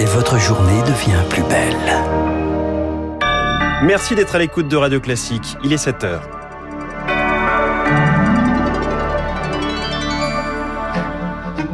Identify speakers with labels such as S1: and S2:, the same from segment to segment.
S1: et votre journée devient plus belle.
S2: Merci d'être à l'écoute de Radio Classique. Il est 7 heures.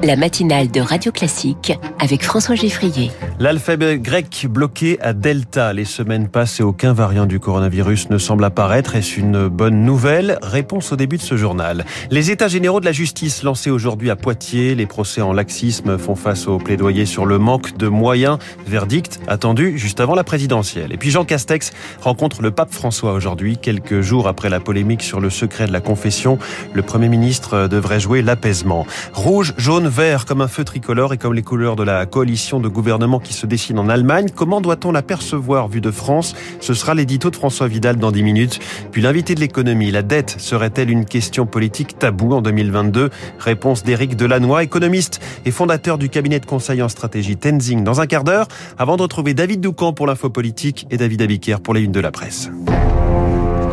S3: La matinale de Radio Classique avec François Geffrier.
S2: L'alphabet grec bloqué à Delta. Les semaines passent et aucun variant du coronavirus ne semble apparaître. Est-ce une bonne nouvelle? Réponse au début de ce journal. Les états généraux de la justice lancés aujourd'hui à Poitiers. Les procès en laxisme font face au plaidoyer sur le manque de moyens. Verdict attendu juste avant la présidentielle. Et puis Jean Castex rencontre le pape François aujourd'hui, quelques jours après la polémique sur le secret de la confession. Le Premier ministre devrait jouer l'apaisement. Rouge, jaune, vert comme un feu tricolore et comme les couleurs de la coalition de gouvernement qui se dessine en Allemagne. Comment doit-on l'apercevoir vu de France? Ce sera l'édito de François Vidal dans 10 minutes. Puis l'invité de l'économie, la dette serait-elle une question politique taboue en 2022 Réponse d'Éric Delannoy, économiste et fondateur du cabinet de conseil en stratégie Tenzing dans un quart d'heure, avant de retrouver David Doucan pour l'info politique et David Abiker pour les unes de la presse.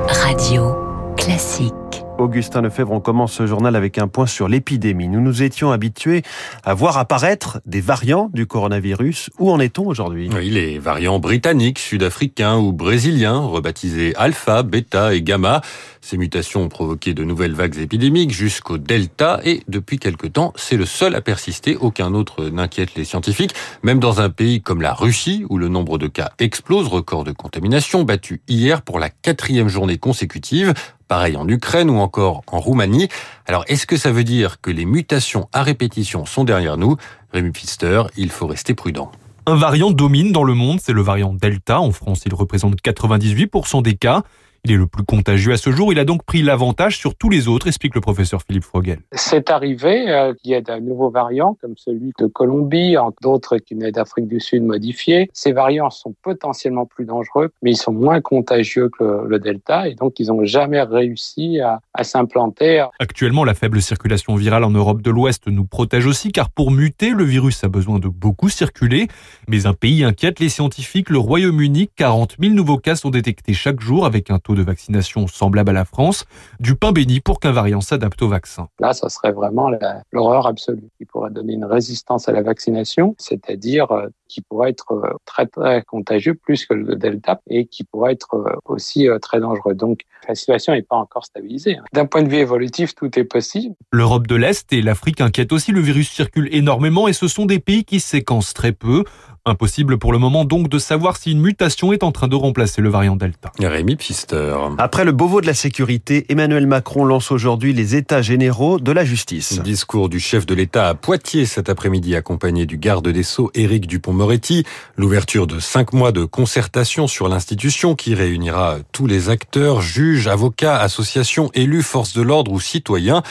S3: Radio classique.
S2: Augustin Lefebvre, on commence ce journal avec un point sur l'épidémie. Nous nous étions habitués à voir apparaître des variants du coronavirus. Où en est-on aujourd'hui?
S4: Oui, les variants britanniques, sud-africains ou brésiliens, rebaptisés alpha, bêta et gamma. Ces mutations ont provoqué de nouvelles vagues épidémiques jusqu'au delta et depuis quelque temps, c'est le seul à persister. Aucun autre n'inquiète les scientifiques. Même dans un pays comme la Russie, où le nombre de cas explose, record de contamination battu hier pour la quatrième journée consécutive pareil en Ukraine ou encore en Roumanie. Alors, est-ce que ça veut dire que les mutations à répétition sont derrière nous? Rémi Pfister, il faut rester prudent.
S5: Un variant domine dans le monde, c'est le variant Delta. En France, il représente 98% des cas. Il est le plus contagieux à ce jour. Il a donc pris l'avantage sur tous les autres, explique le professeur Philippe Frogel.
S6: C'est arrivé euh, qu'il y ait de nouveaux variants, comme celui de Colombie, entre d'autres qui venaient d'Afrique du Sud modifiés. Ces variants sont potentiellement plus dangereux, mais ils sont moins contagieux que le, le Delta, et donc ils n'ont jamais réussi à, à s'implanter.
S5: Actuellement, la faible circulation virale en Europe de l'Ouest nous protège aussi, car pour muter, le virus a besoin de beaucoup circuler. Mais un pays inquiète les scientifiques, le Royaume-Uni, 40 000 nouveaux cas sont détectés chaque jour avec un taux de vaccination semblable à la France, du pain béni pour qu'un variant s'adapte au vaccin.
S6: Là, ça serait vraiment l'horreur absolue qui pourrait donner une résistance à la vaccination, c'est-à-dire euh, qui pourrait être euh, très très contagieux plus que le Delta et qui pourrait être euh, aussi très dangereux. Donc la situation n'est pas encore stabilisée. Hein. D'un point de vue évolutif, tout est possible.
S5: L'Europe de l'Est et l'Afrique inquiètent aussi. Le virus circule énormément et ce sont des pays qui séquencent très peu. Impossible pour le moment donc de savoir si une mutation est en train de remplacer le variant Delta.
S4: Rémi Pfister.
S2: Après le Beauvau de la sécurité, Emmanuel Macron lance aujourd'hui les états généraux de la justice.
S4: Discours du chef de l'État à Poitiers cet après-midi accompagné du garde des Sceaux Éric Dupont-Moretti. L'ouverture de cinq mois de concertation sur l'institution qui réunira tous les acteurs, juges, avocats, associations, élus, forces de l'ordre ou citoyens.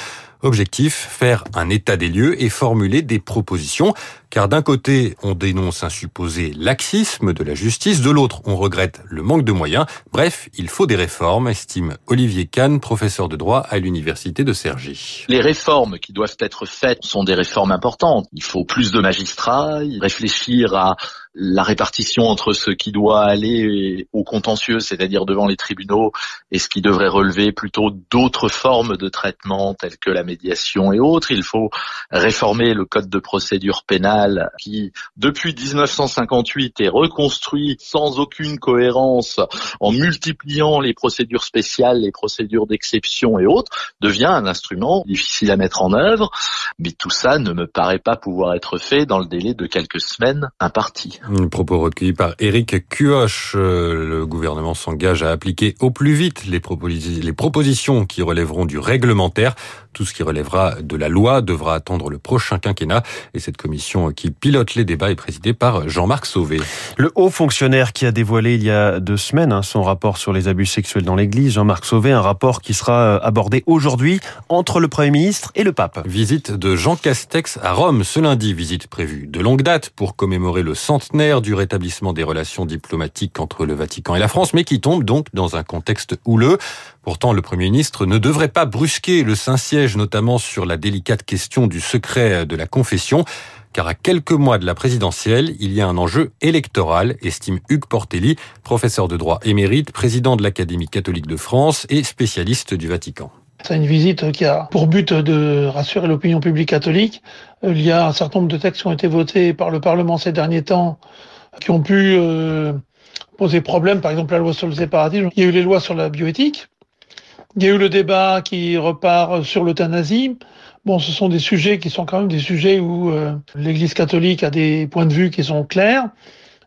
S4: Objectif, faire un état des lieux et formuler des propositions. Car d'un côté, on dénonce un supposé laxisme de la justice, de l'autre, on regrette le manque de moyens. Bref, il faut des réformes, estime Olivier Kahn, professeur de droit à l'université de Cergy.
S7: Les réformes qui doivent être faites sont des réformes importantes. Il faut plus de magistrats, réfléchir à la répartition entre ce qui doit aller au contentieux, c'est-à-dire devant les tribunaux, et ce qui devrait relever plutôt d'autres formes de traitement telles que la médiation et autres. Il faut réformer le code de procédure pénale qui, depuis 1958, est reconstruit sans aucune cohérence en multipliant les procédures spéciales, les procédures d'exception et autres, devient un instrument difficile à mettre en œuvre. Mais tout ça ne me paraît pas pouvoir être fait dans le délai de quelques semaines impartis.
S4: Un propos recueilli par Éric Cuoche. Euh, le gouvernement s'engage à appliquer au plus vite les propositions qui relèveront du réglementaire. Tout ce qui relèvera de la loi devra attendre le prochain quinquennat. Et cette commission qui pilote les débats est présidée par Jean-Marc Sauvé.
S2: Le haut fonctionnaire qui a dévoilé il y a deux semaines hein, son rapport sur les abus sexuels dans l'Église, Jean-Marc Sauvé, un rapport qui sera euh, abordé aujourd'hui entre le Premier ministre et le pape.
S4: Visite de Jean Castex à Rome ce lundi, visite prévue de longue date pour commémorer le centenaire du rétablissement des relations diplomatiques entre le Vatican et la France, mais qui tombe donc dans un contexte houleux. Pourtant, le Premier ministre ne devrait pas brusquer le Saint-Siège, notamment sur la délicate question du secret de la confession, car à quelques mois de la présidentielle, il y a un enjeu électoral, estime Hugues Portelli, professeur de droit émérite, président de l'Académie catholique de France et spécialiste du Vatican.
S8: C'est une visite qui a pour but de rassurer l'opinion publique catholique. Il y a un certain nombre de textes qui ont été votés par le Parlement ces derniers temps qui ont pu euh, poser problème, par exemple la loi sur le séparatisme. Il y a eu les lois sur la bioéthique. Il y a eu le débat qui repart sur l'euthanasie. Bon, ce sont des sujets qui sont quand même des sujets où euh, l'Église catholique a des points de vue qui sont clairs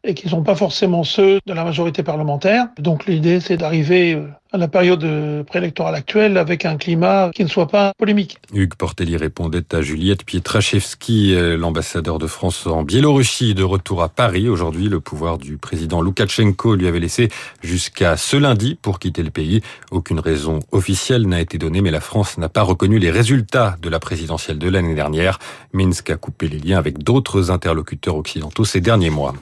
S8: et qui ne sont pas forcément ceux de la majorité parlementaire. Donc l'idée, c'est d'arriver euh, à la période préélectorale actuelle avec un climat qui ne soit pas polémique.
S4: Hugues Portelli répondait à Juliette Pietraszewski, euh, l'ambassadeur de France en Biélorussie, de retour à Paris. Aujourd'hui, le pouvoir du président Loukachenko lui avait laissé jusqu'à ce lundi pour quitter le pays. Aucune raison officielle n'a été donnée, mais la France n'a pas reconnu les résultats de la présidentielle de l'année dernière. Minsk a coupé les liens avec d'autres interlocuteurs occidentaux ces derniers mois.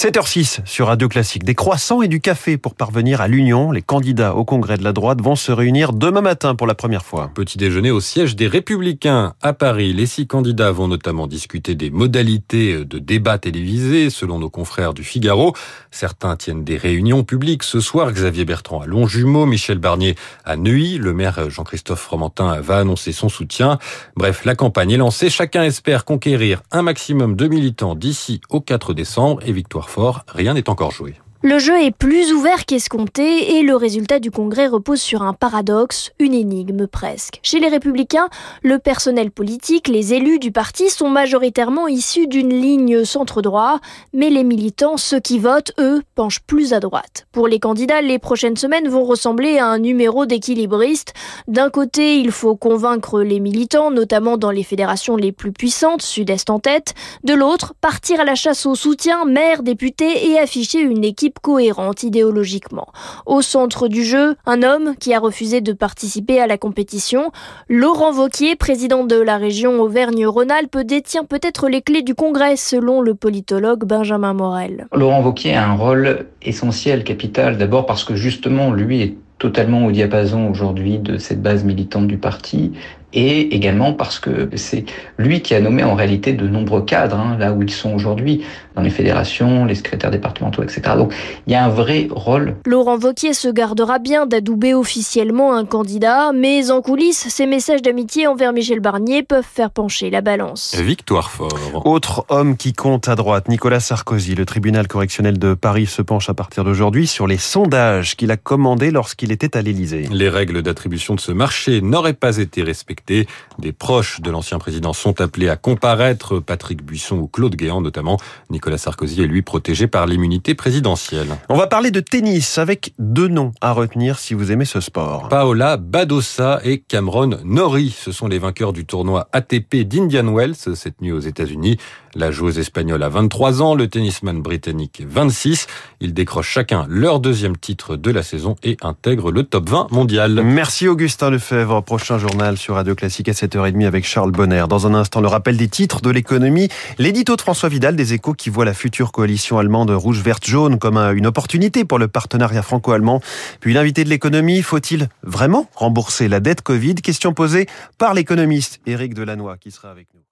S2: 7h06 sur Radio Classique. Des croissants et du café pour parvenir à l'union. Les candidats au congrès de la droite vont se réunir demain matin pour la première fois.
S4: Petit déjeuner au siège des Républicains à Paris. Les six candidats vont notamment discuter des modalités de débat télévisé selon nos confrères du Figaro. Certains tiennent des réunions publiques ce soir. Xavier Bertrand à Longjumeau, Michel Barnier à Neuilly. Le maire Jean-Christophe Fromentin va annoncer son soutien. Bref, la campagne est lancée. Chacun espère conquérir un maximum de militants d'ici au 4 décembre et victoire fort. Rien n'est encore joué.
S9: Le jeu est plus ouvert qu'escompté et le résultat du congrès repose sur un paradoxe, une énigme presque. Chez les républicains, le personnel politique, les élus du parti sont majoritairement issus d'une ligne centre-droit, mais les militants, ceux qui votent, eux, penchent plus à droite. Pour les candidats, les prochaines semaines vont ressembler à un numéro d'équilibriste. D'un côté, il faut convaincre les militants, notamment dans les fédérations les plus puissantes, Sud-Est en tête. De l'autre, partir à la chasse au soutien, maire, député et afficher une équipe cohérente idéologiquement. Au centre du jeu, un homme qui a refusé de participer à la compétition. Laurent Vauquier, président de la région Auvergne-Rhône-Alpes, détient peut-être les clés du Congrès, selon le politologue Benjamin Morel.
S10: Laurent Vauquier a un rôle essentiel, capital, d'abord parce que justement, lui est totalement au diapason aujourd'hui de cette base militante du parti et également parce que c'est lui qui a nommé en réalité de nombreux cadres, hein, là où ils sont aujourd'hui, dans les fédérations, les secrétaires départementaux, etc. Donc il y a un vrai rôle.
S9: Laurent Vauquier se gardera bien d'adouber officiellement un candidat, mais en coulisses, ses messages d'amitié envers Michel Barnier peuvent faire pencher la balance.
S4: Victoire fort.
S2: Autre homme qui compte à droite, Nicolas Sarkozy. Le tribunal correctionnel de Paris se penche à partir d'aujourd'hui sur les sondages qu'il a commandés lorsqu'il était à l'Élysée.
S4: Les règles d'attribution de ce marché n'auraient pas été respectées des proches de l'ancien président sont appelés à comparaître, Patrick Buisson ou Claude Guéant notamment. Nicolas Sarkozy est lui protégé par l'immunité présidentielle.
S2: On va parler de tennis avec deux noms à retenir si vous aimez ce sport.
S4: Paola Badosa et Cameron Norrie, ce sont les vainqueurs du tournoi ATP d'Indian Wells cette nuit aux États-Unis. La joueuse espagnole a 23 ans, le tennisman britannique 26. Ils décrochent chacun leur deuxième titre de la saison et intègrent le top 20 mondial.
S2: Merci Augustin Lefebvre. Prochain journal sur Radio Classique à 7h30 avec Charles Bonner. Dans un instant, le rappel des titres de l'économie. L'édito de François Vidal des échos qui voit la future coalition allemande rouge, verte, jaune comme une opportunité pour le partenariat franco-allemand. Puis l'invité de l'économie, faut-il vraiment rembourser la dette Covid? Question posée par l'économiste Éric Delannoy qui sera avec nous.